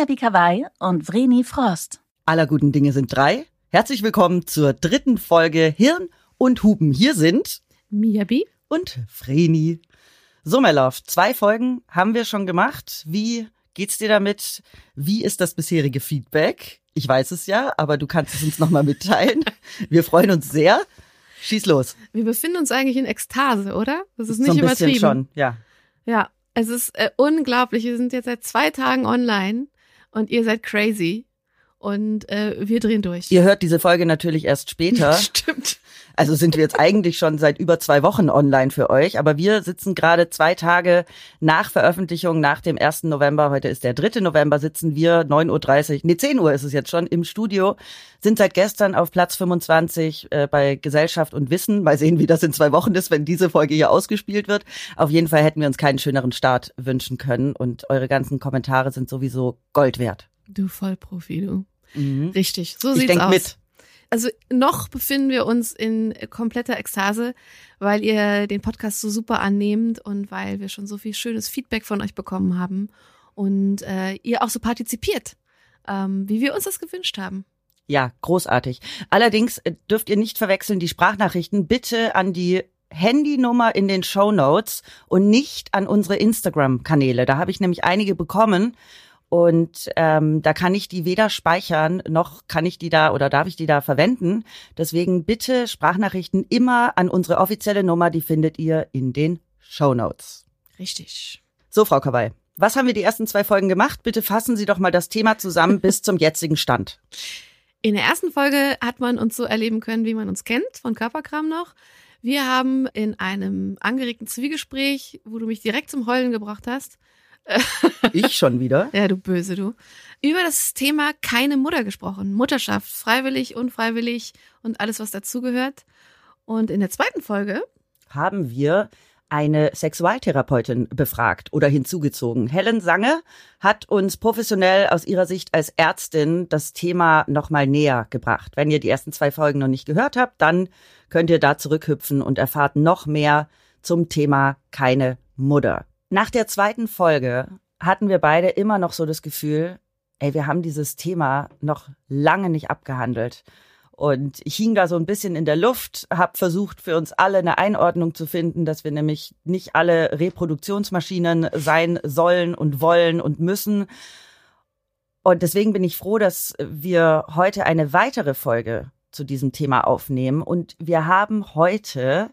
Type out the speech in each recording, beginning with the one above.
Mia Bikawai und Vreni Frost. Aller guten Dinge sind drei. Herzlich willkommen zur dritten Folge Hirn und Hupen. Hier sind Miabi und Vreni. So, my love, zwei Folgen haben wir schon gemacht. Wie geht's dir damit? Wie ist das bisherige Feedback? Ich weiß es ja, aber du kannst es uns nochmal mitteilen. Wir freuen uns sehr. Schieß los. Wir befinden uns eigentlich in Ekstase, oder? Das ist so nicht ein übertrieben. bisschen schon, ja. Ja, es ist äh, unglaublich. Wir sind jetzt seit zwei Tagen online und ihr seid crazy. Und äh, wir drehen durch. Ihr hört diese Folge natürlich erst später. Stimmt. Also sind wir jetzt eigentlich schon seit über zwei Wochen online für euch, aber wir sitzen gerade zwei Tage nach Veröffentlichung, nach dem 1. November, heute ist der 3. November, sitzen wir 9.30 Uhr, nee 10 Uhr ist es jetzt schon, im Studio, sind seit gestern auf Platz 25 äh, bei Gesellschaft und Wissen. Mal sehen, wie das in zwei Wochen ist, wenn diese Folge hier ausgespielt wird. Auf jeden Fall hätten wir uns keinen schöneren Start wünschen können und eure ganzen Kommentare sind sowieso Gold wert. Du Vollprofi, du. Mhm. Richtig, so Ich sieht's aus. mit. Also noch befinden wir uns in kompletter Ekstase, weil ihr den Podcast so super annehmt und weil wir schon so viel schönes Feedback von euch bekommen haben und äh, ihr auch so partizipiert, ähm, wie wir uns das gewünscht haben. Ja, großartig. Allerdings äh, dürft ihr nicht verwechseln die Sprachnachrichten bitte an die Handynummer in den Show Notes und nicht an unsere Instagram-Kanäle. Da habe ich nämlich einige bekommen und ähm, da kann ich die weder speichern noch kann ich die da oder darf ich die da verwenden. Deswegen bitte Sprachnachrichten immer an unsere offizielle Nummer, die findet ihr in den Show Notes. Richtig. So, Frau Kawai, was haben wir die ersten zwei Folgen gemacht? Bitte fassen Sie doch mal das Thema zusammen bis zum jetzigen Stand. In der ersten Folge hat man uns so erleben können, wie man uns kennt, von Körperkram noch. Wir haben in einem angeregten Zwiegespräch, wo du mich direkt zum Heulen gebracht hast, Ich schon wieder. ja, du Böse, du, über das Thema keine Mutter gesprochen. Mutterschaft, freiwillig, unfreiwillig und alles, was dazugehört. Und in der zweiten Folge, haben wir eine Sexualtherapeutin befragt oder hinzugezogen. Helen Sange hat uns professionell aus ihrer Sicht als Ärztin das Thema nochmal näher gebracht. Wenn ihr die ersten zwei Folgen noch nicht gehört habt, dann könnt ihr da zurückhüpfen und erfahrt noch mehr zum Thema keine Mutter. Nach der zweiten Folge hatten wir beide immer noch so das Gefühl, ey, wir haben dieses Thema noch lange nicht abgehandelt. Und ich hing da so ein bisschen in der Luft, habe versucht, für uns alle eine Einordnung zu finden, dass wir nämlich nicht alle Reproduktionsmaschinen sein sollen und wollen und müssen. Und deswegen bin ich froh, dass wir heute eine weitere Folge zu diesem Thema aufnehmen. Und wir haben heute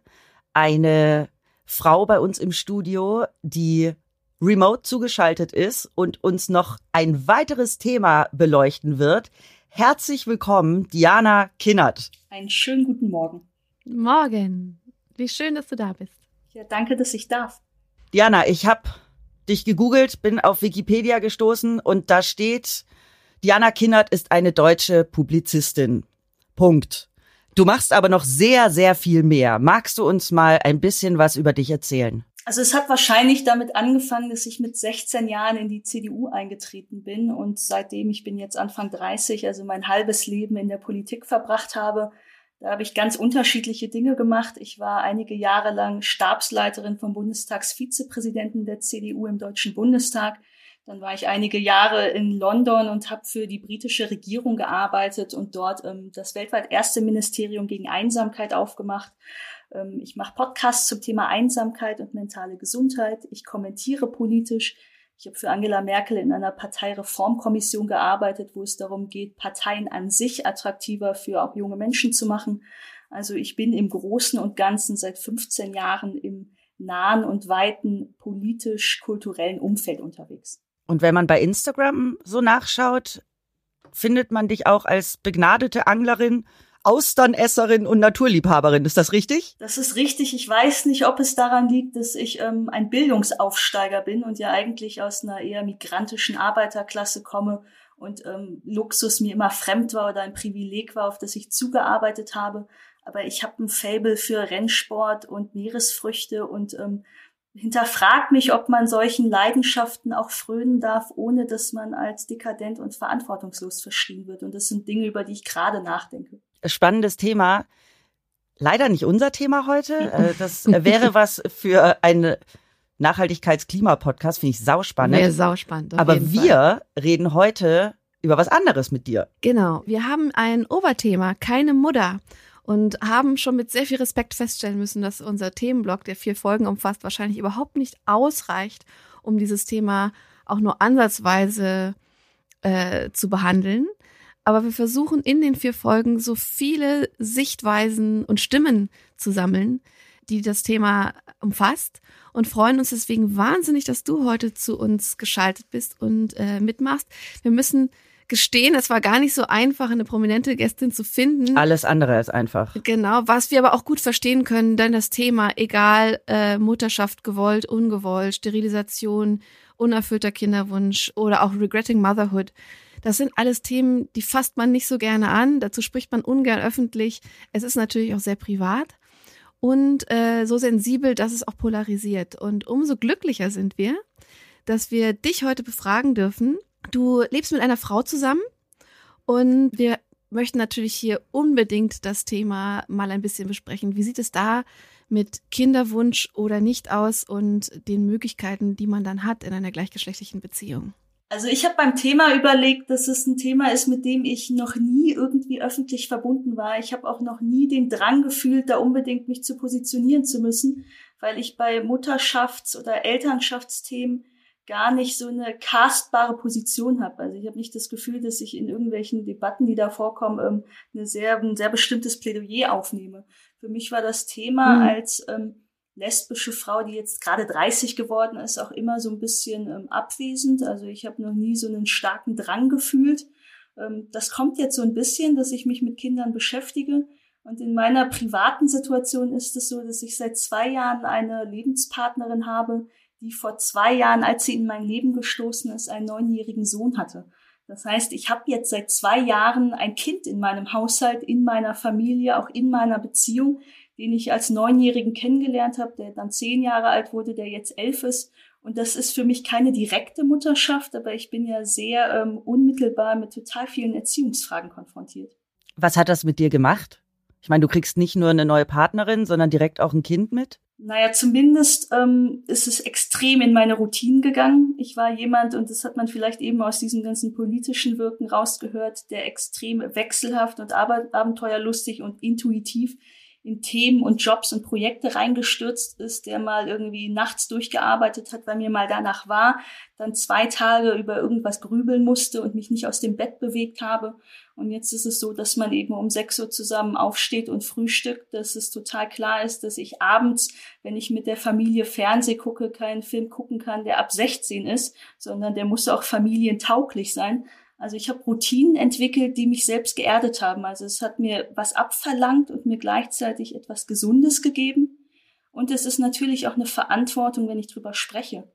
eine Frau bei uns im Studio, die remote zugeschaltet ist und uns noch ein weiteres Thema beleuchten wird. Herzlich willkommen, Diana Kinnert. Einen schönen guten Morgen. morgen. Wie schön, dass du da bist. Ja, danke, dass ich darf. Diana, ich habe dich gegoogelt, bin auf Wikipedia gestoßen und da steht, Diana Kinnert ist eine deutsche Publizistin. Punkt. Du machst aber noch sehr, sehr viel mehr. Magst du uns mal ein bisschen was über dich erzählen? Also es hat wahrscheinlich damit angefangen, dass ich mit 16 Jahren in die CDU eingetreten bin und seitdem ich bin jetzt Anfang 30, also mein halbes Leben in der Politik verbracht habe. Da habe ich ganz unterschiedliche Dinge gemacht. Ich war einige Jahre lang Stabsleiterin vom Bundestagsvizepräsidenten der CDU im Deutschen Bundestag. Dann war ich einige Jahre in London und habe für die britische Regierung gearbeitet und dort ähm, das weltweit erste Ministerium gegen Einsamkeit aufgemacht. Ähm, ich mache Podcasts zum Thema Einsamkeit und mentale Gesundheit. Ich kommentiere politisch. Ich habe für Angela Merkel in einer Parteireformkommission gearbeitet, wo es darum geht, Parteien an sich attraktiver für auch junge Menschen zu machen. Also ich bin im Großen und Ganzen seit 15 Jahren im nahen und weiten politisch-kulturellen Umfeld unterwegs. Und wenn man bei Instagram so nachschaut, findet man dich auch als begnadete Anglerin, Austernesserin und Naturliebhaberin. Ist das richtig? Das ist richtig. Ich weiß nicht, ob es daran liegt, dass ich ähm, ein Bildungsaufsteiger bin und ja eigentlich aus einer eher migrantischen Arbeiterklasse komme und ähm, Luxus mir immer fremd war oder ein Privileg war, auf das ich zugearbeitet habe. Aber ich habe ein Fable für Rennsport und Meeresfrüchte und ähm, hinterfragt mich, ob man solchen Leidenschaften auch frönen darf, ohne dass man als dekadent und verantwortungslos verschrien wird. Und das sind Dinge, über die ich gerade nachdenke. Spannendes Thema. Leider nicht unser Thema heute. Äh, Das wäre was für eine Nachhaltigkeits-Klima-Podcast, finde ich sauspannend. Wäre sauspannend. Aber wir Fall. reden heute über was anderes mit dir. Genau, wir haben ein Oberthema, keine Mutter. Und haben schon mit sehr viel Respekt feststellen müssen, dass unser Themenblock, der vier Folgen umfasst, wahrscheinlich überhaupt nicht ausreicht, um dieses Thema auch nur ansatzweise äh, zu behandeln. Aber wir versuchen in den vier Folgen so viele Sichtweisen und Stimmen zu sammeln, die das Thema umfasst und freuen uns deswegen wahnsinnig, dass du heute zu uns geschaltet bist und äh, mitmachst. Wir müssen gestehen, es war gar nicht so einfach, eine prominente Gästin zu finden. Alles andere ist einfach. Genau, was wir aber auch gut verstehen können, denn das Thema, egal äh, Mutterschaft gewollt, ungewollt, Sterilisation, unerfüllter Kinderwunsch oder auch Regretting Motherhood, das sind alles Themen, die fasst man nicht so gerne an, dazu spricht man ungern öffentlich. Es ist natürlich auch sehr privat und äh, so sensibel, dass es auch polarisiert. Und umso glücklicher sind wir, dass wir dich heute befragen dürfen. Du lebst mit einer Frau zusammen und wir möchten natürlich hier unbedingt das Thema mal ein bisschen besprechen. Wie sieht es da mit Kinderwunsch oder nicht aus und den Möglichkeiten, die man dann hat in einer gleichgeschlechtlichen Beziehung? Also ich habe beim Thema überlegt, dass es ein Thema ist, mit dem ich noch nie irgendwie öffentlich verbunden war. Ich habe auch noch nie den Drang gefühlt, da unbedingt mich zu positionieren zu müssen, weil ich bei Mutterschafts- oder Elternschaftsthemen gar nicht so eine castbare Position habe. Also ich habe nicht das Gefühl, dass ich in irgendwelchen Debatten, die da vorkommen, ähm, eine sehr, ein sehr bestimmtes Plädoyer aufnehme. Für mich war das Thema Mhm. als ähm, lesbische Frau, die jetzt gerade 30 geworden ist, auch immer so ein bisschen ähm, abwesend. Also ich habe noch nie so einen starken Drang gefühlt. Ähm, das kommt jetzt so ein bisschen, dass ich mich mit Kindern beschäftige. Und in meiner privaten Situation ist es so, dass ich seit zwei Jahren eine Lebenspartnerin habe, die vor zwei Jahren, als sie in mein Leben gestoßen ist, einen neunjährigen Sohn hatte. Das heißt, ich habe jetzt seit zwei Jahren ein Kind in meinem Haushalt, in meiner Familie, auch in meiner Beziehung, den ich als Neunjährigen kennengelernt habe, der dann zehn Jahre alt wurde, der jetzt elf ist. Und das ist für mich keine direkte Mutterschaft, aber ich bin ja sehr ähm, unmittelbar mit total vielen Erziehungsfragen konfrontiert. Was hat das mit dir gemacht? Ich meine, du kriegst nicht nur eine neue Partnerin, sondern direkt auch ein Kind mit? Naja, zumindest ähm, ist es extrem in meine Routinen gegangen. Ich war jemand, und das hat man vielleicht eben aus diesem ganzen politischen Wirken rausgehört, der extrem wechselhaft und aber abenteuerlustig und intuitiv in Themen und Jobs und Projekte reingestürzt ist, der mal irgendwie nachts durchgearbeitet hat, weil mir mal danach war, dann zwei Tage über irgendwas grübeln musste und mich nicht aus dem Bett bewegt habe. Und jetzt ist es so, dass man eben um sechs Uhr zusammen aufsteht und frühstückt, dass es total klar ist, dass ich abends, wenn ich mit der Familie Fernseh gucke, keinen Film gucken kann, der ab 16 ist, sondern der muss auch familientauglich sein. Also ich habe Routinen entwickelt, die mich selbst geerdet haben. Also es hat mir was abverlangt und mir gleichzeitig etwas Gesundes gegeben. Und es ist natürlich auch eine Verantwortung, wenn ich drüber spreche.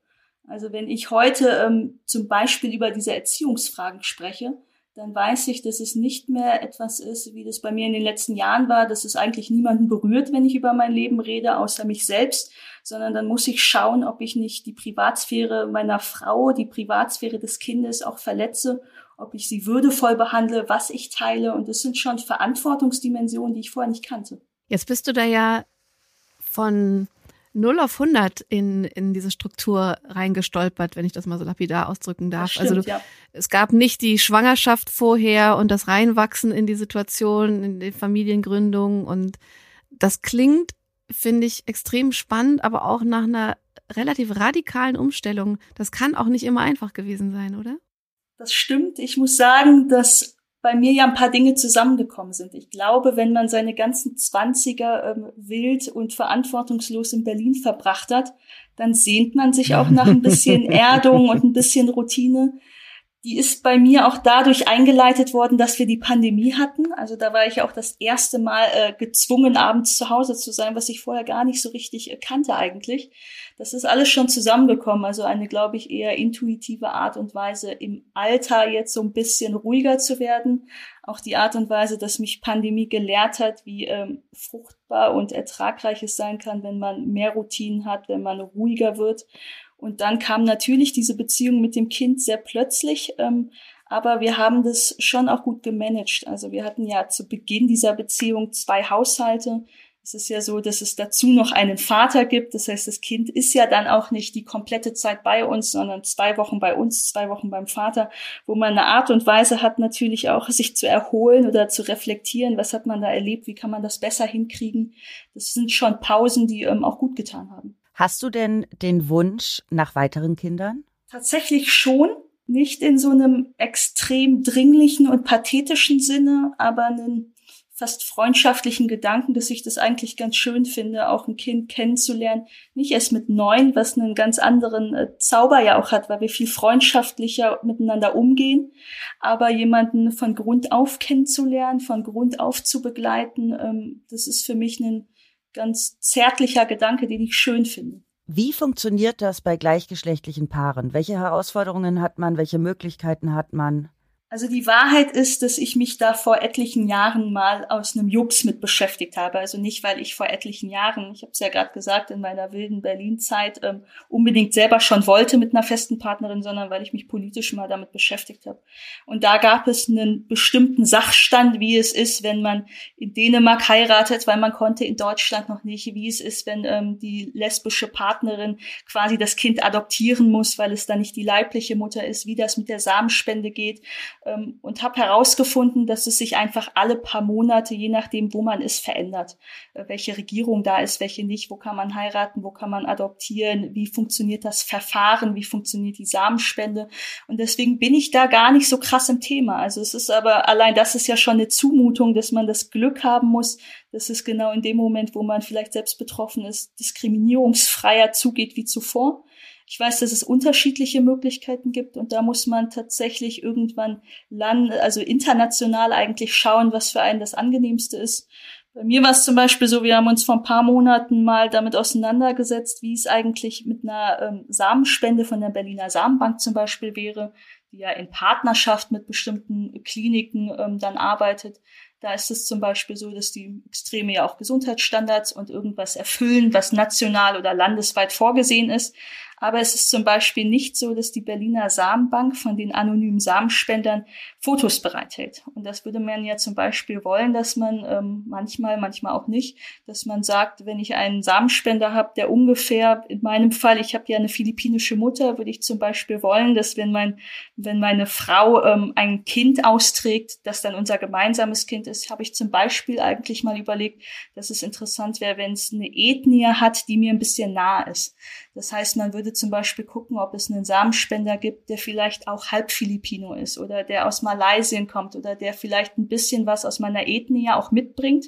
Also wenn ich heute ähm, zum Beispiel über diese Erziehungsfragen spreche, dann weiß ich, dass es nicht mehr etwas ist, wie das bei mir in den letzten Jahren war, dass es eigentlich niemanden berührt, wenn ich über mein Leben rede, außer mich selbst, sondern dann muss ich schauen, ob ich nicht die Privatsphäre meiner Frau, die Privatsphäre des Kindes auch verletze, ob ich sie würdevoll behandle, was ich teile. Und das sind schon Verantwortungsdimensionen, die ich vorher nicht kannte. Jetzt bist du da ja von 0 auf 100 in, in diese Struktur reingestolpert, wenn ich das mal so lapidar ausdrücken darf. Das stimmt, also du, ja. es gab nicht die Schwangerschaft vorher und das Reinwachsen in die Situation, in die Familiengründung und das klingt, finde ich, extrem spannend, aber auch nach einer relativ radikalen Umstellung. Das kann auch nicht immer einfach gewesen sein, oder? Das stimmt. Ich muss sagen, dass bei mir ja ein paar Dinge zusammengekommen sind. Ich glaube, wenn man seine ganzen Zwanziger ähm, wild und verantwortungslos in Berlin verbracht hat, dann sehnt man sich auch nach ein bisschen Erdung und ein bisschen Routine. Die ist bei mir auch dadurch eingeleitet worden, dass wir die Pandemie hatten. Also da war ich auch das erste Mal äh, gezwungen, abends zu Hause zu sein, was ich vorher gar nicht so richtig äh, kannte eigentlich. Das ist alles schon zusammengekommen. Also eine, glaube ich, eher intuitive Art und Weise, im Alter jetzt so ein bisschen ruhiger zu werden. Auch die Art und Weise, dass mich Pandemie gelehrt hat, wie ähm, fruchtbar und ertragreich es sein kann, wenn man mehr Routinen hat, wenn man ruhiger wird. Und dann kam natürlich diese Beziehung mit dem Kind sehr plötzlich. Ähm, aber wir haben das schon auch gut gemanagt. Also wir hatten ja zu Beginn dieser Beziehung zwei Haushalte. Es ist ja so, dass es dazu noch einen Vater gibt. Das heißt, das Kind ist ja dann auch nicht die komplette Zeit bei uns, sondern zwei Wochen bei uns, zwei Wochen beim Vater, wo man eine Art und Weise hat, natürlich auch sich zu erholen oder zu reflektieren. Was hat man da erlebt? Wie kann man das besser hinkriegen? Das sind schon Pausen, die ähm, auch gut getan haben. Hast du denn den Wunsch nach weiteren Kindern? Tatsächlich schon. Nicht in so einem extrem dringlichen und pathetischen Sinne, aber einen fast freundschaftlichen Gedanken, dass ich das eigentlich ganz schön finde, auch ein Kind kennenzulernen. Nicht erst mit neun, was einen ganz anderen äh, Zauber ja auch hat, weil wir viel freundschaftlicher miteinander umgehen. Aber jemanden von Grund auf kennenzulernen, von Grund auf zu begleiten, ähm, das ist für mich ein ganz zärtlicher Gedanke, den ich schön finde. Wie funktioniert das bei gleichgeschlechtlichen Paaren? Welche Herausforderungen hat man? Welche Möglichkeiten hat man? Also die Wahrheit ist, dass ich mich da vor etlichen Jahren mal aus einem Jux mit beschäftigt habe. Also nicht, weil ich vor etlichen Jahren, ich habe es ja gerade gesagt, in meiner wilden Berlin-Zeit ähm, unbedingt selber schon wollte mit einer festen Partnerin, sondern weil ich mich politisch mal damit beschäftigt habe. Und da gab es einen bestimmten Sachstand, wie es ist, wenn man in Dänemark heiratet, weil man konnte in Deutschland noch nicht, wie es ist, wenn ähm, die lesbische Partnerin quasi das Kind adoptieren muss, weil es dann nicht die leibliche Mutter ist, wie das mit der Samenspende geht ähm, und habe herausgefunden, dass es sich einfach alle paar Monate, je nachdem, wo man ist, verändert. Äh, welche Regierung da ist, welche nicht, wo kann man heiraten, wo kann man adoptieren, wie funktioniert das Verfahren, wie funktioniert die Samenspende. Und deswegen bin ich da gar nicht so krass im Thema. Also es ist aber allein das ist ja schon eine Zumutung, dass man das Glück haben muss, dass es genau in dem Moment, wo man vielleicht selbst betroffen ist, diskriminierungsfreier zugeht wie zuvor. Ich weiß, dass es unterschiedliche Möglichkeiten gibt und da muss man tatsächlich irgendwann land, also international eigentlich schauen, was für einen das angenehmste ist. Bei mir war es zum Beispiel so, wir haben uns vor ein paar Monaten mal damit auseinandergesetzt, wie es eigentlich mit einer ähm, Samenspende von der Berliner Samenbank zum Beispiel wäre, die ja in Partnerschaft mit bestimmten Kliniken ähm, dann arbeitet. Da ist es zum Beispiel so, dass die Extreme ja auch Gesundheitsstandards und irgendwas erfüllen, was national oder landesweit vorgesehen ist. Aber es ist zum Beispiel nicht so, dass die Berliner Samenbank von den anonymen Samenspendern Fotos bereithält. Und das würde man ja zum Beispiel wollen, dass man ähm, manchmal, manchmal auch nicht, dass man sagt, wenn ich einen Samenspender habe, der ungefähr, in meinem Fall, ich habe ja eine philippinische Mutter, würde ich zum Beispiel wollen, dass wenn mein, wenn meine Frau ähm, ein Kind austrägt, das dann unser gemeinsames Kind ist, habe ich zum Beispiel eigentlich mal überlegt, dass es interessant wäre, wenn es eine Ethnie hat, die mir ein bisschen nah ist. Das heißt, man würde zum Beispiel gucken, ob es einen Samenspender gibt, der vielleicht auch halb Filipino ist oder der aus Malaysien kommt oder der vielleicht ein bisschen was aus meiner Ethnie auch mitbringt.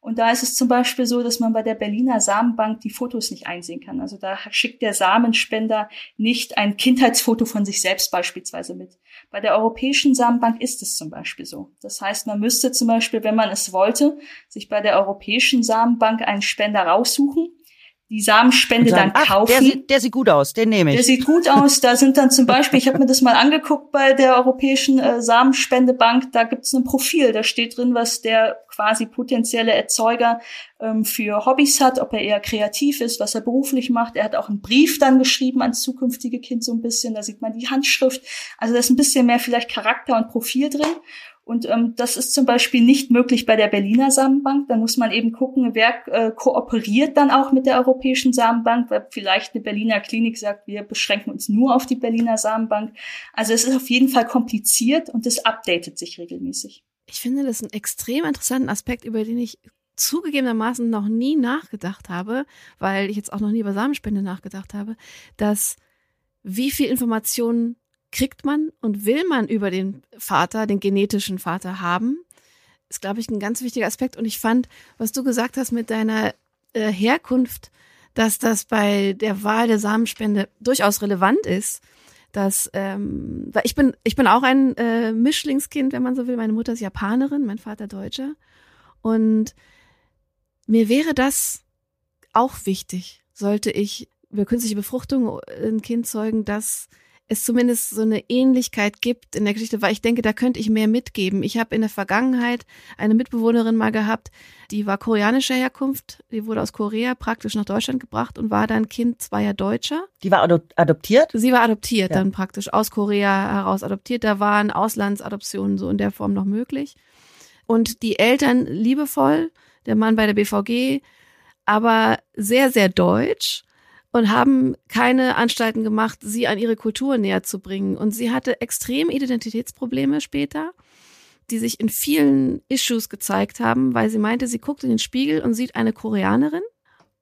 Und da ist es zum Beispiel so, dass man bei der Berliner Samenbank die Fotos nicht einsehen kann. Also da schickt der Samenspender nicht ein Kindheitsfoto von sich selbst beispielsweise mit. Bei der Europäischen Samenbank ist es zum Beispiel so. Das heißt, man müsste zum Beispiel, wenn man es wollte, sich bei der Europäischen Samenbank einen Spender raussuchen die Samenspende sagen, dann kaufen. Der sieht, der sieht gut aus, den nehme ich. Der sieht gut aus. Da sind dann zum Beispiel, ich habe mir das mal angeguckt bei der Europäischen äh, Samenspendebank, da gibt's ein Profil, da steht drin, was der quasi potenzielle Erzeuger ähm, für Hobbys hat, ob er eher kreativ ist, was er beruflich macht. Er hat auch einen Brief dann geschrieben ans zukünftige Kind so ein bisschen, da sieht man die Handschrift. Also da ist ein bisschen mehr vielleicht Charakter und Profil drin. Und ähm, das ist zum Beispiel nicht möglich bei der Berliner Samenbank. Da muss man eben gucken, wer äh, kooperiert dann auch mit der Europäischen Samenbank, weil vielleicht eine Berliner Klinik sagt, wir beschränken uns nur auf die Berliner Samenbank. Also es ist auf jeden Fall kompliziert und es updatet sich regelmäßig. Ich finde das einen extrem interessanten Aspekt, über den ich zugegebenermaßen noch nie nachgedacht habe, weil ich jetzt auch noch nie über Samenspende nachgedacht habe, dass wie viel Informationen kriegt man und will man über den Vater, den genetischen Vater haben, ist, glaube ich, ein ganz wichtiger Aspekt. Und ich fand, was du gesagt hast mit deiner äh, Herkunft, dass das bei der Wahl der Samenspende durchaus relevant ist. Dass, ähm, weil ich bin, ich bin auch ein äh, Mischlingskind, wenn man so will. Meine Mutter ist Japanerin, mein Vater Deutscher. Und mir wäre das auch wichtig, sollte ich über künstliche Befruchtung ein Kind zeugen, dass es zumindest so eine Ähnlichkeit gibt in der Geschichte, weil ich denke, da könnte ich mehr mitgeben. Ich habe in der Vergangenheit eine Mitbewohnerin mal gehabt, die war koreanischer Herkunft, die wurde aus Korea praktisch nach Deutschland gebracht und war dann Kind zweier Deutscher. Die war adoptiert? Sie war adoptiert, ja. dann praktisch aus Korea heraus adoptiert. Da waren Auslandsadoptionen so in der Form noch möglich. Und die Eltern liebevoll, der Mann bei der BVG, aber sehr, sehr deutsch und haben keine Anstalten gemacht, sie an ihre Kultur näher zu bringen. Und sie hatte extrem Identitätsprobleme später, die sich in vielen Issues gezeigt haben, weil sie meinte, sie guckt in den Spiegel und sieht eine Koreanerin,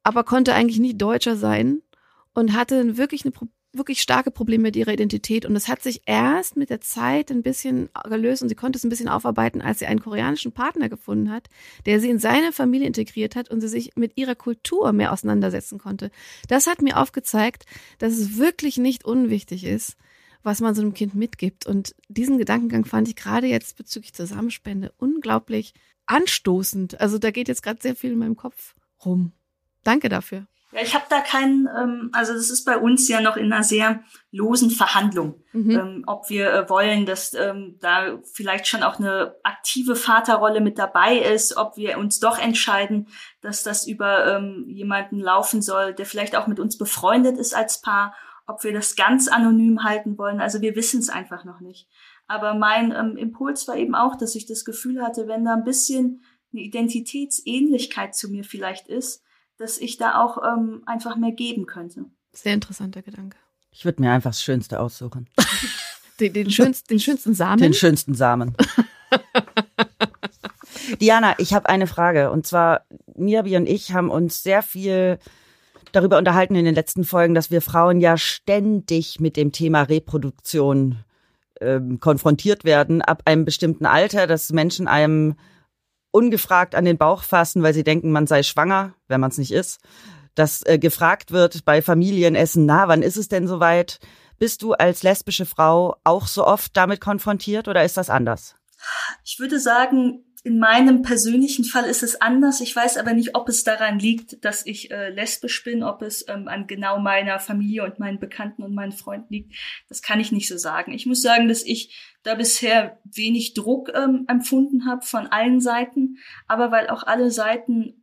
aber konnte eigentlich nie Deutscher sein und hatte wirklich eine wirklich starke Probleme mit ihrer Identität und es hat sich erst mit der Zeit ein bisschen gelöst und sie konnte es ein bisschen aufarbeiten, als sie einen koreanischen Partner gefunden hat, der sie in seine Familie integriert hat und sie sich mit ihrer Kultur mehr auseinandersetzen konnte. Das hat mir aufgezeigt, dass es wirklich nicht unwichtig ist, was man so einem Kind mitgibt und diesen Gedankengang fand ich gerade jetzt bezüglich Zusammenspende unglaublich anstoßend. Also da geht jetzt gerade sehr viel in meinem Kopf rum. Danke dafür. Ja, ich habe da keinen, ähm, also das ist bei uns ja noch in einer sehr losen Verhandlung, mhm. ähm, ob wir äh, wollen, dass ähm, da vielleicht schon auch eine aktive Vaterrolle mit dabei ist, ob wir uns doch entscheiden, dass das über ähm, jemanden laufen soll, der vielleicht auch mit uns befreundet ist als Paar, ob wir das ganz anonym halten wollen. Also wir wissen es einfach noch nicht. Aber mein ähm, Impuls war eben auch, dass ich das Gefühl hatte, wenn da ein bisschen eine Identitätsähnlichkeit zu mir vielleicht ist, dass ich da auch ähm, einfach mehr geben könnte. Sehr interessanter Gedanke. Ich würde mir einfach das Schönste aussuchen. den, den, schönsten, den schönsten Samen? Den schönsten Samen. Diana, ich habe eine Frage. Und zwar, Mirabi und ich haben uns sehr viel darüber unterhalten in den letzten Folgen, dass wir Frauen ja ständig mit dem Thema Reproduktion ähm, konfrontiert werden, ab einem bestimmten Alter, dass Menschen einem ungefragt an den Bauch fassen, weil sie denken, man sei schwanger, wenn man es nicht ist. Dass äh, gefragt wird bei Familienessen, na, wann ist es denn soweit? Bist du als lesbische Frau auch so oft damit konfrontiert oder ist das anders? Ich würde sagen, in meinem persönlichen Fall ist es anders. Ich weiß aber nicht, ob es daran liegt, dass ich äh, lesbisch bin, ob es ähm, an genau meiner Familie und meinen Bekannten und meinen Freunden liegt. Das kann ich nicht so sagen. Ich muss sagen, dass ich da bisher wenig Druck ähm, empfunden habe von allen Seiten, aber weil auch alle Seiten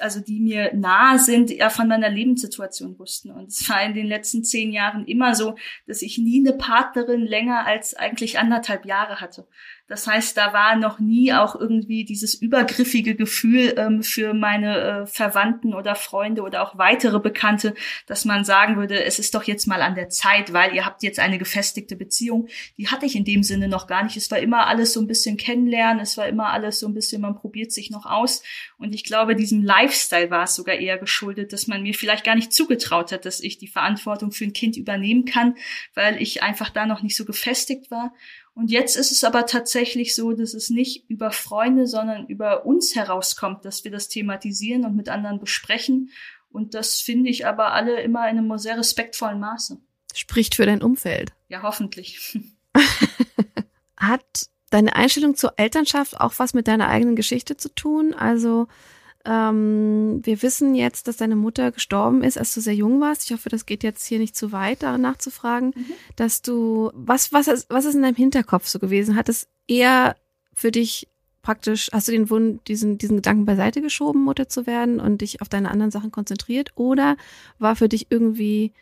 also die mir nahe sind, ja von meiner Lebenssituation wussten. Und es war in den letzten zehn Jahren immer so, dass ich nie eine Partnerin länger als eigentlich anderthalb Jahre hatte. Das heißt, da war noch nie auch irgendwie dieses übergriffige Gefühl ähm, für meine äh, Verwandten oder Freunde oder auch weitere Bekannte, dass man sagen würde, es ist doch jetzt mal an der Zeit, weil ihr habt jetzt eine gefestigte Beziehung. Die hatte ich in dem Sinne noch gar nicht. Es war immer alles so ein bisschen kennenlernen, es war immer alles so ein bisschen, man probiert sich noch aus. Und ich glaube, diesem Lifestyle war es sogar eher geschuldet, dass man mir vielleicht gar nicht zugetraut hat, dass ich die Verantwortung für ein Kind übernehmen kann, weil ich einfach da noch nicht so gefestigt war. Und jetzt ist es aber tatsächlich so, dass es nicht über Freunde, sondern über uns herauskommt, dass wir das thematisieren und mit anderen besprechen. Und das finde ich aber alle immer in einem sehr respektvollen Maße. Spricht für dein Umfeld. Ja, hoffentlich. Hat deine Einstellung zur Elternschaft auch was mit deiner eigenen Geschichte zu tun? Also ähm, wir wissen jetzt, dass deine Mutter gestorben ist, als du sehr jung warst. Ich hoffe, das geht jetzt hier nicht zu weit, da nachzufragen, mhm. dass du, was, was, ist, was ist in deinem Hinterkopf so gewesen? Hat es eher für dich praktisch, hast du den Wunsch, diesen, diesen Gedanken beiseite geschoben, Mutter zu werden und dich auf deine anderen Sachen konzentriert? Oder war für dich irgendwie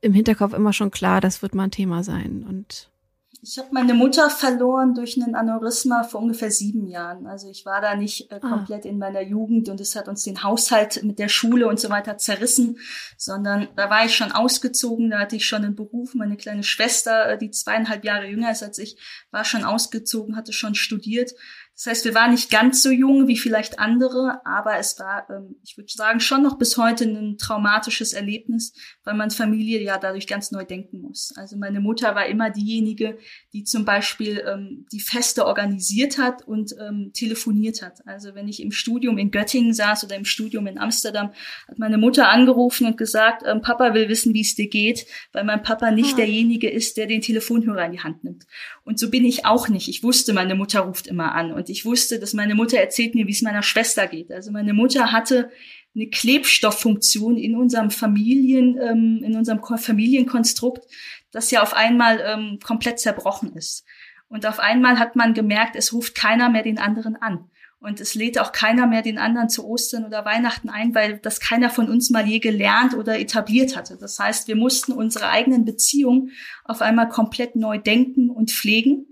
im Hinterkopf immer schon klar, das wird mal ein Thema sein und ich habe meine Mutter verloren durch einen Aneurysma vor ungefähr sieben Jahren. Also ich war da nicht äh, ah. komplett ah. in meiner Jugend und es hat uns den Haushalt mit der Schule und so weiter zerrissen, sondern da war ich schon ausgezogen, da hatte ich schon einen Beruf. Meine kleine Schwester, äh, die zweieinhalb Jahre jünger ist als ich, war schon ausgezogen, hatte schon studiert. Das heißt, wir waren nicht ganz so jung wie vielleicht andere, aber es war, ähm, ich würde sagen, schon noch bis heute ein traumatisches Erlebnis, weil man Familie ja dadurch ganz neu denken muss. Also meine Mutter war immer diejenige, die zum Beispiel ähm, die Feste organisiert hat und ähm, telefoniert hat. Also wenn ich im Studium in Göttingen saß oder im Studium in Amsterdam, hat meine Mutter angerufen und gesagt, ähm, Papa will wissen, wie es dir geht, weil mein Papa nicht ah. derjenige ist, der den Telefonhörer in die Hand nimmt. Und so bin ich auch nicht. Ich wusste, meine Mutter ruft immer an und ich wusste, dass meine Mutter erzählt mir, wie es meiner Schwester geht. Also meine Mutter hatte eine Klebstofffunktion in unserem Familien, ähm, in unserem Familienkonstrukt, das ja auf einmal ähm, komplett zerbrochen ist. Und auf einmal hat man gemerkt, es ruft keiner mehr den anderen an. Und es lädt auch keiner mehr den anderen zu Ostern oder Weihnachten ein, weil das keiner von uns mal je gelernt oder etabliert hatte. Das heißt, wir mussten unsere eigenen Beziehungen auf einmal komplett neu denken und pflegen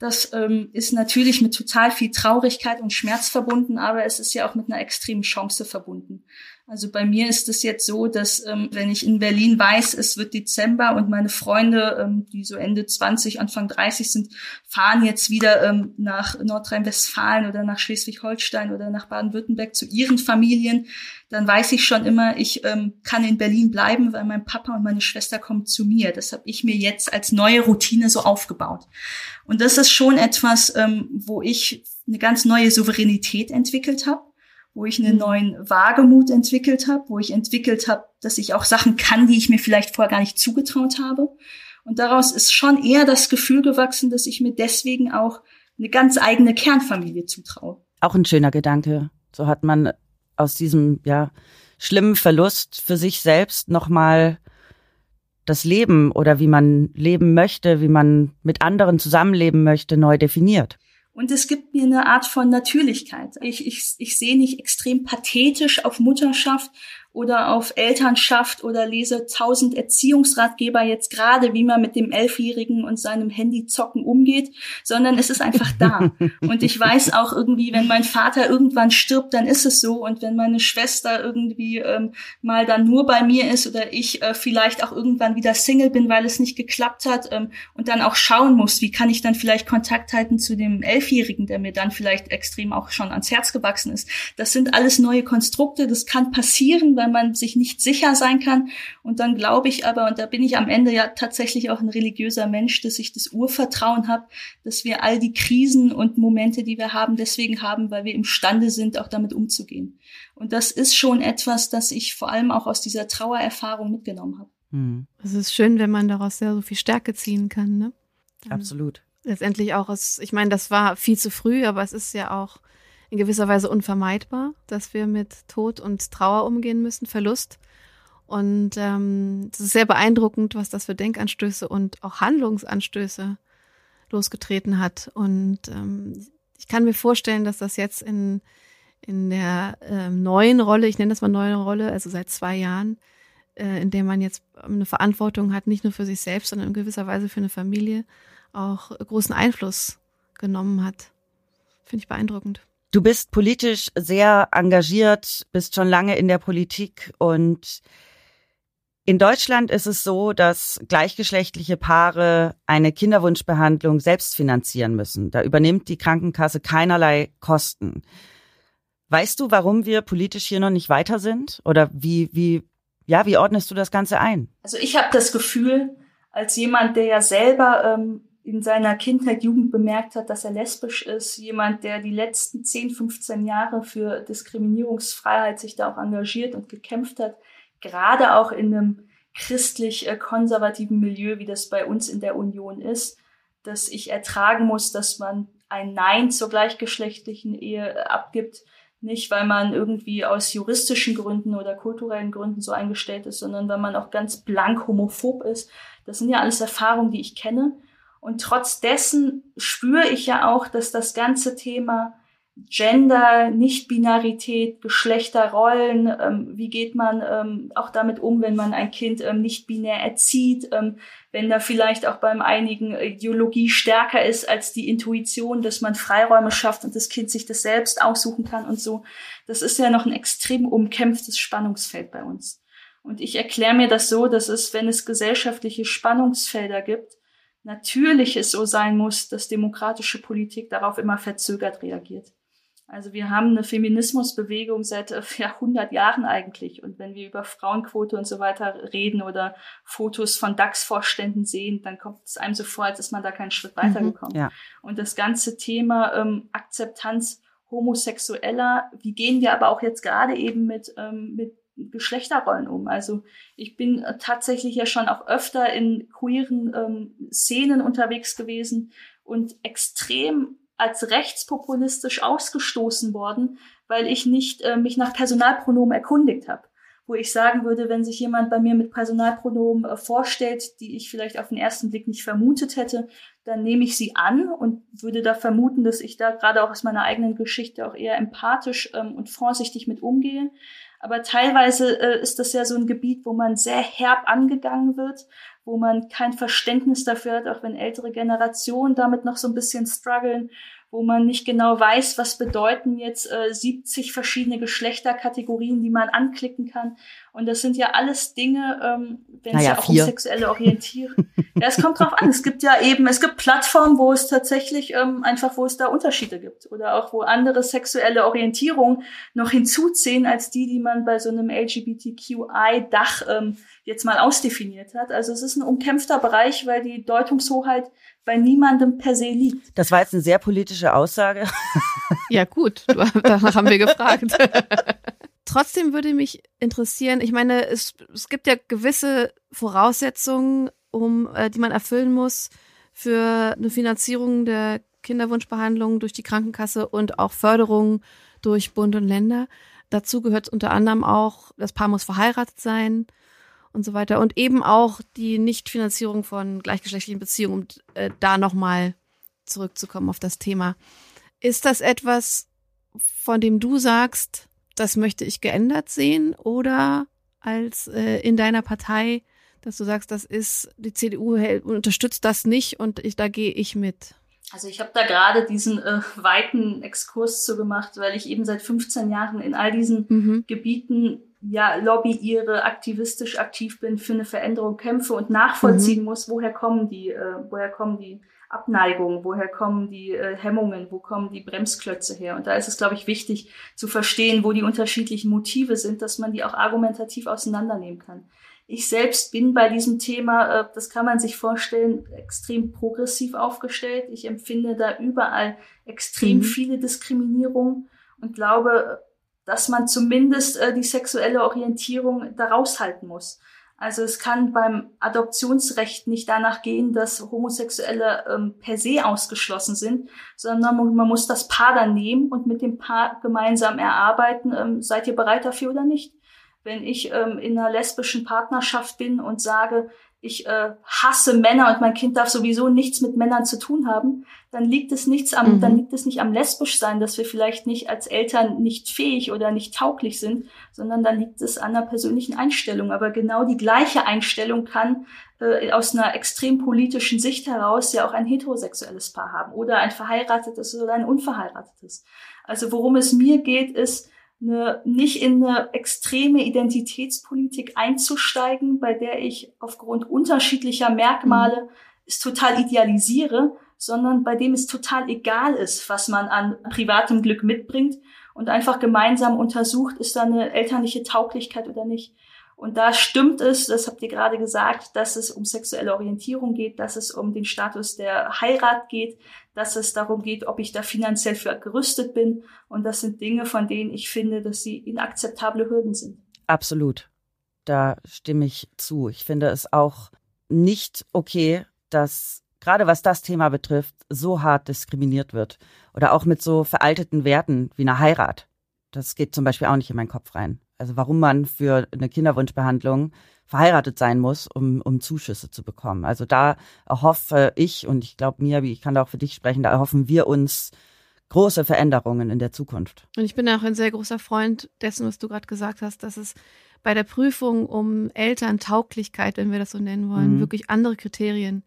Das ähm, ist natürlich mit total viel Traurigkeit und Schmerz verbunden, aber es ist ja auch mit einer extremen Chance verbunden. Also bei mir ist es jetzt so, dass ähm, wenn ich in Berlin weiß, es wird Dezember und meine Freunde, ähm, die so Ende 20, Anfang 30 sind, fahren jetzt wieder ähm, nach Nordrhein-Westfalen oder nach Schleswig-Holstein oder nach Baden-Württemberg zu ihren Familien, dann weiß ich schon immer, ich ähm, kann in Berlin bleiben, weil mein Papa und meine Schwester kommen zu mir. Das habe ich mir jetzt als neue Routine so aufgebaut. Und das ist schon etwas, ähm, wo ich eine ganz neue Souveränität entwickelt habe wo ich einen neuen Wagemut entwickelt habe, wo ich entwickelt habe, dass ich auch Sachen kann, die ich mir vielleicht vorher gar nicht zugetraut habe. Und daraus ist schon eher das Gefühl gewachsen, dass ich mir deswegen auch eine ganz eigene Kernfamilie zutraue. Auch ein schöner Gedanke. So hat man aus diesem ja schlimmen Verlust für sich selbst nochmal das Leben oder wie man leben möchte, wie man mit anderen zusammenleben möchte, neu definiert. Und es gibt mir eine Art von Natürlichkeit. Ich, ich, ich sehe nicht extrem pathetisch auf Mutterschaft oder auf Elternschaft oder lese tausend Erziehungsratgeber jetzt gerade, wie man mit dem Elfjährigen und seinem Handyzocken umgeht, sondern es ist einfach da. und ich weiß auch irgendwie, wenn mein Vater irgendwann stirbt, dann ist es so. Und wenn meine Schwester irgendwie ähm, mal dann nur bei mir ist oder ich äh, vielleicht auch irgendwann wieder Single bin, weil es nicht geklappt hat ähm, und dann auch schauen muss, wie kann ich dann vielleicht Kontakt halten zu dem Elfjährigen, der mir dann vielleicht extrem auch schon ans Herz gewachsen ist. Das sind alles neue Konstrukte, das kann passieren, weil man sich nicht sicher sein kann. Und dann glaube ich aber, und da bin ich am Ende ja tatsächlich auch ein religiöser Mensch, dass ich das Urvertrauen habe, dass wir all die Krisen und Momente, die wir haben, deswegen haben, weil wir imstande sind, auch damit umzugehen. Und das ist schon etwas, das ich vor allem auch aus dieser Trauererfahrung mitgenommen habe. Hm. Es ist schön, wenn man daraus sehr so viel Stärke ziehen kann, ne? Dann Absolut. Letztendlich auch aus, ich meine, das war viel zu früh, aber es ist ja auch in gewisser Weise unvermeidbar, dass wir mit Tod und Trauer umgehen müssen, Verlust. Und ähm, ist sehr beeindruckend, was das für Denkanstöße und auch Handlungsanstöße losgetreten hat. Und ähm, ich kann mir vorstellen, dass das jetzt in, in der ähm, neuen Rolle, ich nenne das mal neue Rolle, also seit zwei Jahren, äh, in der man jetzt eine Verantwortung hat, nicht nur für sich selbst, sondern in gewisser Weise für eine Familie, auch großen Einfluss genommen hat. Finde ich beeindruckend. Du bist politisch sehr engagiert, bist schon lange in der Politik und in Deutschland ist es so, dass gleichgeschlechtliche Paare eine Kinderwunschbehandlung selbst finanzieren müssen. Da übernimmt die Krankenkasse keinerlei Kosten. Weißt du, warum wir politisch hier noch nicht weiter sind? Oder wie, wie, ja, wie ordnest du das Ganze ein? Also ich habe das Gefühl, als jemand, der ja selber ähm, in seiner Kindheit, Jugend bemerkt hat, dass er lesbisch ist, jemand, der die letzten 10, 15 Jahre für Diskriminierungsfreiheit sich da auch engagiert und gekämpft hat, gerade auch in einem christlich-konservativen äh, Milieu, wie das bei uns in der Union ist, dass ich ertragen muss, dass man ein Nein zur gleichgeschlechtlichen Ehe äh, abgibt, nicht weil man irgendwie aus juristischen Gründen oder kulturellen Gründen so eingestellt ist, sondern weil man auch ganz blank homophob ist. Das sind ja alles Erfahrungen, die ich kenne. Und trotz dessen spüre ich ja auch, dass das ganze Thema Gender, Nicht-Binarität, Geschlechterrollen, ähm, wie geht man ähm, auch damit um, wenn man ein Kind ähm, nicht binär erzieht, ähm, wenn da vielleicht auch beim einigen Ideologie stärker ist als die Intuition, dass man Freiräume schafft und das Kind sich das selbst aussuchen kann und so. Das ist ja noch ein extrem umkämpftes Spannungsfeld bei uns. Und ich erkläre mir das so, dass es, wenn es gesellschaftliche Spannungsfelder gibt, natürlich es so sein muss, dass demokratische Politik darauf immer verzögert reagiert. Also wir haben eine Feminismusbewegung seit äh, ja, 100 Jahren eigentlich. Und wenn wir über Frauenquote und so weiter reden oder Fotos von DAX-Vorständen sehen, dann kommt es einem so vor, als ist man da keinen Schritt weitergekommen. Mhm, ja. Und das ganze Thema ähm, Akzeptanz Homosexueller, wie gehen wir aber auch jetzt gerade eben mit, ähm, mit Geschlechterrollen um. Also ich bin tatsächlich ja schon auch öfter in queeren ähm, Szenen unterwegs gewesen und extrem als rechtspopulistisch ausgestoßen worden, weil ich nicht äh, mich nach Personalpronomen erkundigt habe. Wo ich sagen würde, wenn sich jemand bei mir mit Personalpronomen äh, vorstellt, die ich vielleicht auf den ersten Blick nicht vermutet hätte, dann nehme ich sie an und würde da vermuten, dass ich da gerade auch aus meiner eigenen Geschichte auch eher empathisch ähm, und vorsichtig mit umgehe. Aber teilweise äh, ist das ja so ein Gebiet, wo man sehr herb angegangen wird, wo man kein Verständnis dafür hat, auch wenn ältere Generationen damit noch so ein bisschen strugglen wo man nicht genau weiß, was bedeuten jetzt äh, 70 verschiedene Geschlechterkategorien, die man anklicken kann. Und das sind ja alles Dinge, ähm, wenn naja, es ja auch vier. um sexuelle Orientierung. ja, es kommt drauf an. Es gibt ja eben, es gibt Plattformen, wo es tatsächlich ähm, einfach, wo es da Unterschiede gibt oder auch wo andere sexuelle Orientierung noch hinzuziehen als die, die man bei so einem LGBTQI-Dach ähm, jetzt mal ausdefiniert hat. Also es ist ein umkämpfter Bereich, weil die Deutungshoheit bei niemandem per se liegt. Das war jetzt eine sehr politische Aussage. Ja gut, danach haben wir gefragt. Trotzdem würde mich interessieren, ich meine, es, es gibt ja gewisse Voraussetzungen, um äh, die man erfüllen muss für eine Finanzierung der Kinderwunschbehandlung durch die Krankenkasse und auch Förderung durch Bund und Länder. Dazu gehört unter anderem auch, das Paar muss verheiratet sein, und so weiter. Und eben auch die Nichtfinanzierung von gleichgeschlechtlichen Beziehungen, um äh, da nochmal zurückzukommen auf das Thema. Ist das etwas, von dem du sagst, das möchte ich geändert sehen? Oder als äh, in deiner Partei, dass du sagst, das ist, die CDU unterstützt das nicht und ich, da gehe ich mit? Also ich habe da gerade diesen äh, weiten Exkurs zu gemacht, weil ich eben seit 15 Jahren in all diesen mhm. Gebieten ja lobbyiere, aktivistisch aktiv bin, für eine Veränderung kämpfe und nachvollziehen mhm. muss, woher kommen die, äh, woher kommen die Abneigungen, woher kommen die äh, Hemmungen, wo kommen die Bremsklötze her. Und da ist es, glaube ich, wichtig zu verstehen, wo die unterschiedlichen Motive sind, dass man die auch argumentativ auseinandernehmen kann. Ich selbst bin bei diesem Thema, äh, das kann man sich vorstellen, extrem progressiv aufgestellt. Ich empfinde da überall extrem mhm. viele Diskriminierungen und glaube, dass man zumindest äh, die sexuelle Orientierung da raushalten muss. Also es kann beim Adoptionsrecht nicht danach gehen, dass Homosexuelle ähm, per se ausgeschlossen sind, sondern man, man, muss das Paar dann nehmen und mit dem Paar gemeinsam erarbeiten, ähm, seid ihr bereit dafür oder nicht. Wenn ich ähm, in einer lesbischen Partnerschaft bin und sage, ich äh, hasse Männer und mein Kind darf sowieso nichts mit Männern zu tun haben, dann liegt es nichts am, mhm. dann liegt es nicht am lesbisch sein, dass wir vielleicht nicht als Eltern nicht fähig oder nicht tauglich sind, sondern dann liegt es an einer persönlichen Einstellung. Aber genau die gleiche Einstellung kann äh, aus einer extrem politischen Sicht heraus ja auch ein heterosexuelles Paar haben oder ein verheiratetes oder ein unverheiratetes. Also worum es mir geht, ist, eine, nicht in eine extreme Identitätspolitik einzusteigen, bei der ich aufgrund unterschiedlicher Merkmale mhm. es total idealisiere, sondern bei dem es total egal ist, was man an privatem Glück mitbringt und einfach gemeinsam untersucht, ist da eine elterliche Tauglichkeit oder nicht. Und da stimmt es, das habt ihr gerade gesagt, dass es um sexuelle Orientierung geht, dass es um den Status der Heirat geht, dass es darum geht, ob ich da finanziell für gerüstet bin. Und das sind Dinge, von denen ich finde, dass sie inakzeptable Hürden sind. Absolut. Da stimme ich zu. Ich finde es auch nicht okay, dass gerade was das Thema betrifft, so hart diskriminiert wird. Oder auch mit so veralteten Werten wie einer Heirat. Das geht zum Beispiel auch nicht in meinen Kopf rein. Also warum man für eine Kinderwunschbehandlung verheiratet sein muss, um, um Zuschüsse zu bekommen. Also da erhoffe ich und ich glaube mir, ich kann da auch für dich sprechen, da erhoffen wir uns große Veränderungen in der Zukunft. Und ich bin auch ein sehr großer Freund dessen, was du gerade gesagt hast, dass es bei der Prüfung um Elterntauglichkeit, wenn wir das so nennen wollen, mhm. wirklich andere Kriterien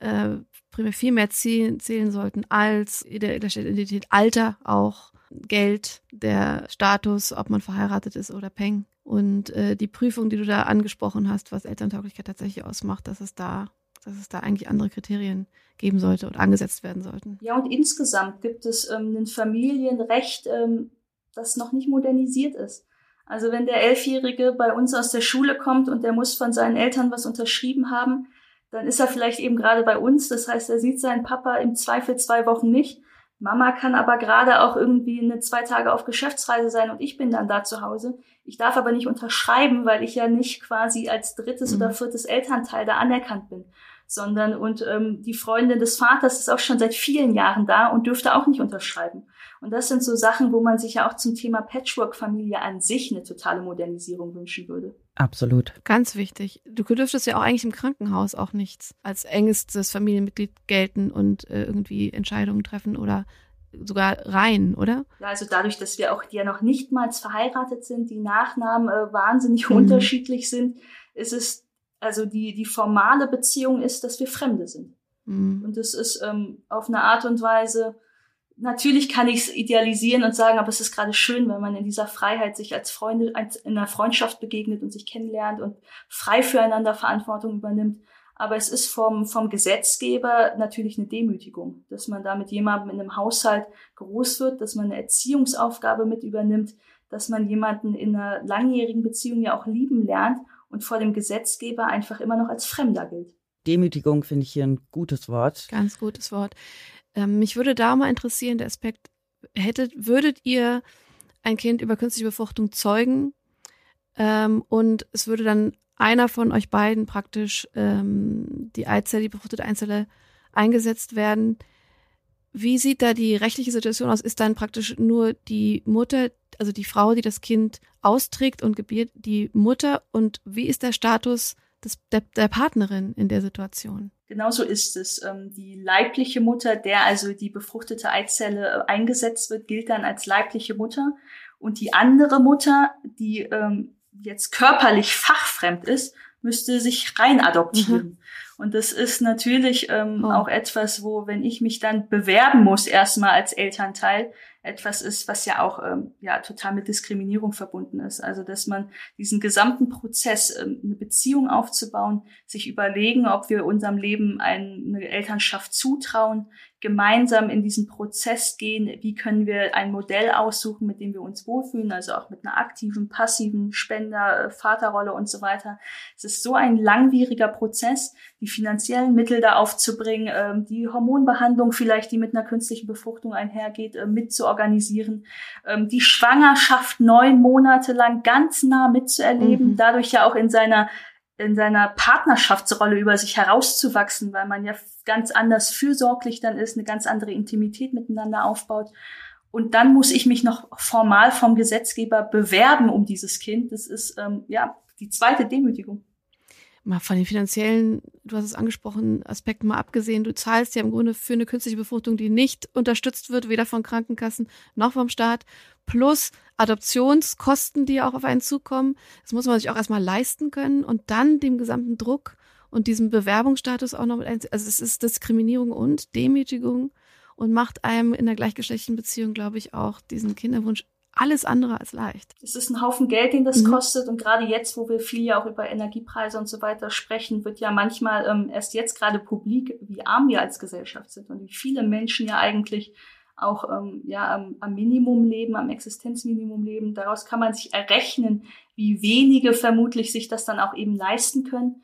äh, primär viel mehr zählen, zählen sollten als Identität, Alter auch Geld, der Status, ob man verheiratet ist oder Peng. Und äh, die Prüfung, die du da angesprochen hast, was Elterntauglichkeit tatsächlich ausmacht, dass es da, dass es da eigentlich andere Kriterien geben sollte und angesetzt werden sollten. Ja, und insgesamt gibt es ähm, ein Familienrecht, ähm, das noch nicht modernisiert ist. Also wenn der Elfjährige bei uns aus der Schule kommt und der muss von seinen Eltern was unterschrieben haben, dann ist er vielleicht eben gerade bei uns. Das heißt, er sieht seinen Papa im Zweifel zwei Wochen nicht. Mama kann aber gerade auch irgendwie eine zwei Tage auf Geschäftsreise sein und ich bin dann da zu Hause. Ich darf aber nicht unterschreiben, weil ich ja nicht quasi als drittes mhm. oder viertes Elternteil da anerkannt bin, sondern und ähm, die Freundin des Vaters ist auch schon seit vielen Jahren da und dürfte auch nicht unterschreiben. Und das sind so Sachen, wo man sich ja auch zum Thema Patchwork-Familie an sich eine totale Modernisierung wünschen würde. Absolut. Ganz wichtig. Du dürftest ja auch eigentlich im Krankenhaus auch nichts als engstes Familienmitglied gelten und äh, irgendwie Entscheidungen treffen oder sogar rein, oder? Ja, also dadurch, dass wir auch ja noch nicht mal verheiratet sind, die Nachnamen äh, wahnsinnig mhm. unterschiedlich sind, ist es, also die, die formale Beziehung ist, dass wir Fremde sind. Mhm. Und das ist ähm, auf eine Art und Weise, natürlich kann ich es idealisieren und sagen, aber es ist gerade schön, wenn man in dieser Freiheit sich als Freunde, als in einer Freundschaft begegnet und sich kennenlernt und frei füreinander Verantwortung übernimmt. Aber es ist vom, vom Gesetzgeber natürlich eine Demütigung, dass man da mit jemandem in einem Haushalt groß wird, dass man eine Erziehungsaufgabe mit übernimmt, dass man jemanden in einer langjährigen Beziehung ja auch lieben lernt und vor dem Gesetzgeber einfach immer noch als Fremder gilt. Demütigung finde ich hier ein gutes Wort. Ganz gutes Wort. Ähm, mich würde da mal interessieren, der Aspekt, hättet, würdet ihr ein Kind über künstliche Befruchtung zeugen ähm, und es würde dann einer von euch beiden praktisch ähm, die Eizelle, die befruchtete Eizelle eingesetzt werden. Wie sieht da die rechtliche Situation aus? Ist dann praktisch nur die Mutter, also die Frau, die das Kind austrägt und gebiert, die Mutter? Und wie ist der Status des, der, der Partnerin in der Situation? Genauso ist es. Ähm, die leibliche Mutter, der also die befruchtete Eizelle äh, eingesetzt wird, gilt dann als leibliche Mutter. Und die andere Mutter, die ähm, jetzt körperlich fachfremd ist, müsste sich rein adoptieren. Mhm. Und das ist natürlich ähm, oh. auch etwas, wo, wenn ich mich dann bewerben muss, erstmal als Elternteil, etwas ist, was ja auch ähm, ja total mit Diskriminierung verbunden ist. Also dass man diesen gesamten Prozess, ähm, eine Beziehung aufzubauen, sich überlegen, ob wir unserem Leben eine Elternschaft zutrauen, gemeinsam in diesen Prozess gehen, wie können wir ein Modell aussuchen, mit dem wir uns wohlfühlen, also auch mit einer aktiven, passiven Spender, äh, Vaterrolle und so weiter. Es ist so ein langwieriger Prozess, die finanziellen Mittel da aufzubringen, ähm, die Hormonbehandlung vielleicht, die mit einer künstlichen Befruchtung einhergeht, äh, mitzuorganisieren, ähm, die Schwangerschaft neun Monate lang ganz nah mitzuerleben, mhm. dadurch ja auch in seiner in seiner Partnerschaftsrolle über sich herauszuwachsen, weil man ja ganz anders fürsorglich dann ist, eine ganz andere Intimität miteinander aufbaut. Und dann muss ich mich noch formal vom Gesetzgeber bewerben um dieses Kind. Das ist ähm, ja die zweite Demütigung mal von den finanziellen, du hast es angesprochen, Aspekten mal abgesehen, du zahlst ja im Grunde für eine künstliche Befruchtung, die nicht unterstützt wird, weder von Krankenkassen noch vom Staat, plus Adoptionskosten, die auch auf einen zukommen. Das muss man sich auch erstmal leisten können und dann dem gesamten Druck und diesem Bewerbungsstatus auch noch mit einziehen. Also es ist Diskriminierung und Demütigung und macht einem in der gleichgeschlechtlichen Beziehung, glaube ich, auch diesen Kinderwunsch alles andere als leicht. Es ist ein Haufen Geld, den das mhm. kostet. Und gerade jetzt, wo wir viel ja auch über Energiepreise und so weiter sprechen, wird ja manchmal ähm, erst jetzt gerade publik, wie arm wir als Gesellschaft sind und wie viele Menschen ja eigentlich auch ähm, ja, am, am Minimum leben, am Existenzminimum leben. Daraus kann man sich errechnen, wie wenige vermutlich sich das dann auch eben leisten können.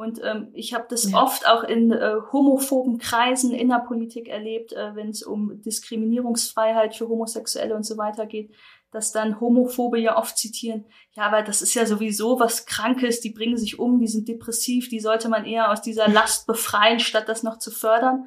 Und ähm, ich habe das ja. oft auch in äh, homophoben Kreisen in der Politik erlebt, äh, wenn es um Diskriminierungsfreiheit für Homosexuelle und so weiter geht, dass dann Homophobe ja oft zitieren, ja, aber das ist ja sowieso was Krankes, die bringen sich um, die sind depressiv, die sollte man eher aus dieser Last befreien, statt das noch zu fördern.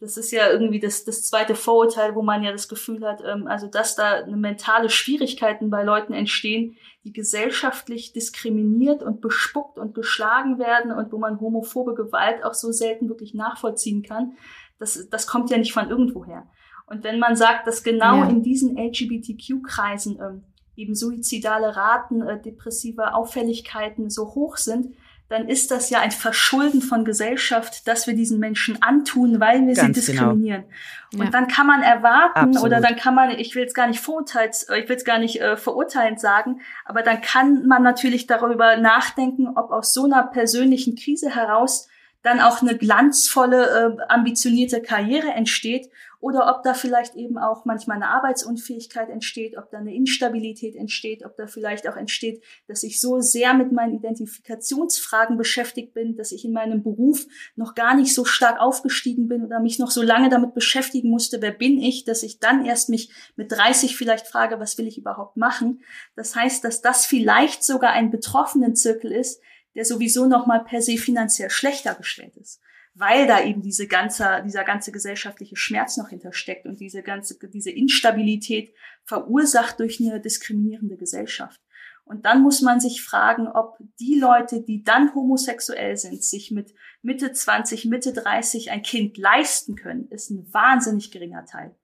Das ist ja irgendwie das, das zweite Vorurteil, wo man ja das Gefühl hat, ähm, also dass da mentale Schwierigkeiten bei Leuten entstehen, die gesellschaftlich diskriminiert und bespuckt und geschlagen werden und wo man homophobe Gewalt auch so selten wirklich nachvollziehen kann. Das, das kommt ja nicht von irgendwoher. Und wenn man sagt, dass genau ja. in diesen LGBTQ-Kreisen ähm, eben suizidale Raten, äh, depressive Auffälligkeiten so hoch sind, dann ist das ja ein Verschulden von Gesellschaft, dass wir diesen Menschen antun, weil wir Ganz sie genau. diskriminieren. Genau. Und ja. dann kann man erwarten Absolut. oder dann kann man, ich will es gar nicht vorurteils, ich will es gar nicht äh, verurteilend sagen, aber dann kann man natürlich darüber nachdenken, ob aus so einer persönlichen Krise heraus dann auch eine glanzvolle, äh, ambitionierte Karriere entsteht oder ob da vielleicht eben auch manchmal eine Arbeitsunfähigkeit entsteht, ob da eine Instabilität entsteht, ob da vielleicht auch entsteht, dass ich so sehr mit meinen Identifikationsfragen beschäftigt bin, dass ich in meinem Beruf noch gar nicht so stark aufgestiegen bin oder mich noch so lange damit beschäftigen musste, wer bin ich, dass ich dann erst mich mit 30 vielleicht frage, was will ich überhaupt machen. Das heißt, dass das vielleicht sogar ein betroffenen Zirkel ist, der sowieso noch mal per se finanziell schlechter gestellt ist weil da eben diese ganze, dieser ganze gesellschaftliche Schmerz noch hintersteckt und diese ganze, diese Instabilität verursacht durch eine diskriminierende Gesellschaft. Und dann muss man sich fragen, ob die Leute, die dann homosexuell sind, sich mit Mitte 20, Mitte 30 ein Kind leisten können, ist ein wahnsinnig geringer Teil.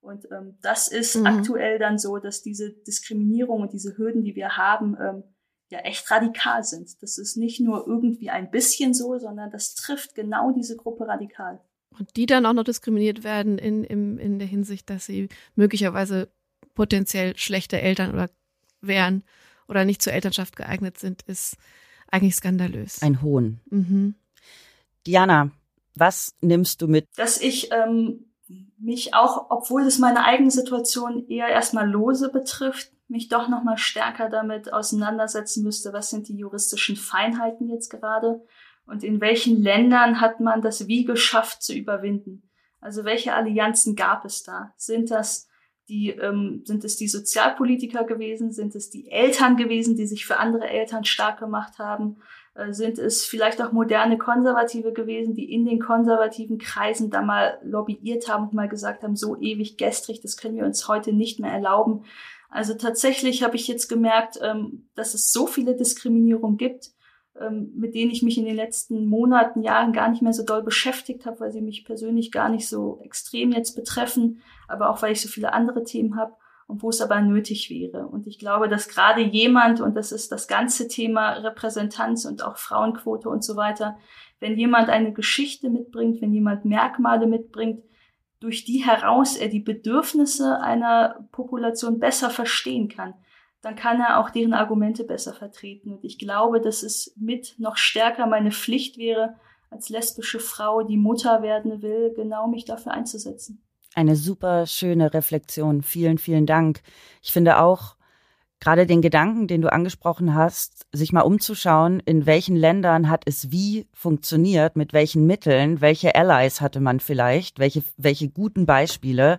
Und ähm, das ist mhm. aktuell dann so, dass diese Diskriminierung und diese Hürden, die wir haben, ähm, ja echt radikal sind. Das ist nicht nur irgendwie ein bisschen so, sondern das trifft genau diese Gruppe radikal. Und die dann auch noch diskriminiert werden in, in, in der Hinsicht, dass sie möglicherweise potenziell schlechte Eltern oder wären oder nicht zur Elternschaft geeignet sind, ist eigentlich skandalös. Ein Hohn. Mhm. Diana, was nimmst du mit? Dass ich ähm, mich auch, obwohl es meine eigene Situation eher erstmal lose betrifft, mich doch noch mal stärker damit auseinandersetzen müsste, was sind die juristischen Feinheiten jetzt gerade und in welchen Ländern hat man das wie geschafft zu überwinden? Also welche Allianzen gab es da? Sind das die, ähm, sind es die Sozialpolitiker gewesen? Sind es die Eltern gewesen, die sich für andere Eltern stark gemacht haben? Äh, sind es vielleicht auch moderne Konservative gewesen, die in den konservativen Kreisen da mal lobbyiert haben und mal gesagt haben, so ewig gestrig, das können wir uns heute nicht mehr erlauben. Also tatsächlich habe ich jetzt gemerkt, ähm, dass es so viele Diskriminierungen gibt, ähm, mit denen ich mich in den letzten Monaten, Jahren gar nicht mehr so doll beschäftigt habe, weil sie mich persönlich gar nicht so extrem jetzt betreffen, aber auch weil ich so viele andere Themen habe und wo es aber nötig wäre. Und ich glaube, dass gerade jemand, und das ist das ganze Thema Repräsentanz und auch Frauenquote und so weiter, wenn jemand eine Geschichte mitbringt, wenn jemand Merkmale mitbringt, durch die heraus er die Bedürfnisse einer Population besser verstehen kann, dann kann er auch deren Argumente besser vertreten. Und ich glaube, dass es mit noch stärker meine Pflicht wäre, als lesbische Frau, die Mutter werden will, genau mich dafür einzusetzen. Eine super schöne Reflexion. Vielen, vielen Dank. Ich finde auch, gerade den Gedanken, den du angesprochen hast, sich mal umzuschauen, in welchen Ländern hat es wie funktioniert, mit welchen Mitteln, welche Allies hatte man vielleicht, welche, welche guten Beispiele.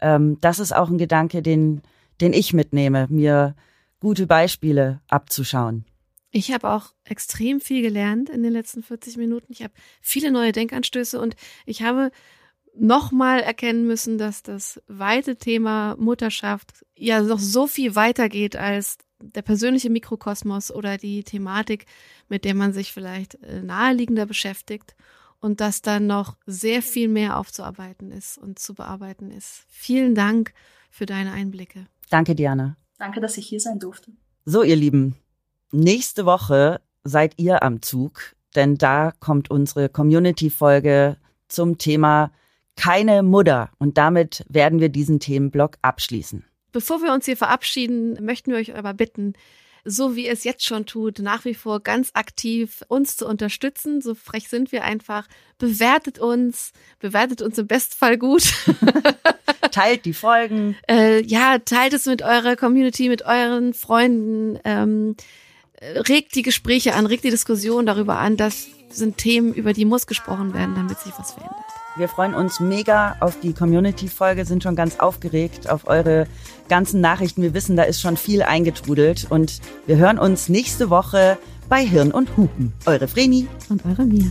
Ähm, das ist auch ein Gedanke, den, den ich mitnehme, mir gute Beispiele abzuschauen. Ich habe auch extrem viel gelernt in den letzten 40 Minuten. Ich habe viele neue Denkanstöße und ich habe nochmal erkennen müssen, dass das weite Thema Mutterschaft ja noch so viel weiter geht als der persönliche Mikrokosmos oder die Thematik, mit der man sich vielleicht äh, naheliegender beschäftigt und dass dann noch sehr viel mehr aufzuarbeiten ist und zu bearbeiten ist. Vielen Dank für deine Einblicke. Danke, Diana. Danke, dass ich hier sein durfte. So, ihr Lieben, nächste Woche seid ihr am Zug, denn da kommt unsere Community-Folge zum Thema keine Mutter. Und damit werden wir diesen Themenblock abschließen. Bevor wir uns hier verabschieden, möchten wir euch aber bitten, so wie es jetzt schon tut, nach wie vor ganz aktiv uns zu unterstützen. So frech sind wir einfach. Bewertet uns, bewertet uns im Bestfall gut. teilt die Folgen. Äh, ja, teilt es mit eurer Community, mit euren Freunden. Ähm, regt die Gespräche an, regt die Diskussion darüber an. Das sind Themen, über die muss gesprochen werden, damit sich was verändert. Wir freuen uns mega auf die Community-Folge, sind schon ganz aufgeregt auf eure ganzen Nachrichten. Wir wissen, da ist schon viel eingetrudelt und wir hören uns nächste Woche bei Hirn und Hupen. Eure Vreni und eure Mia.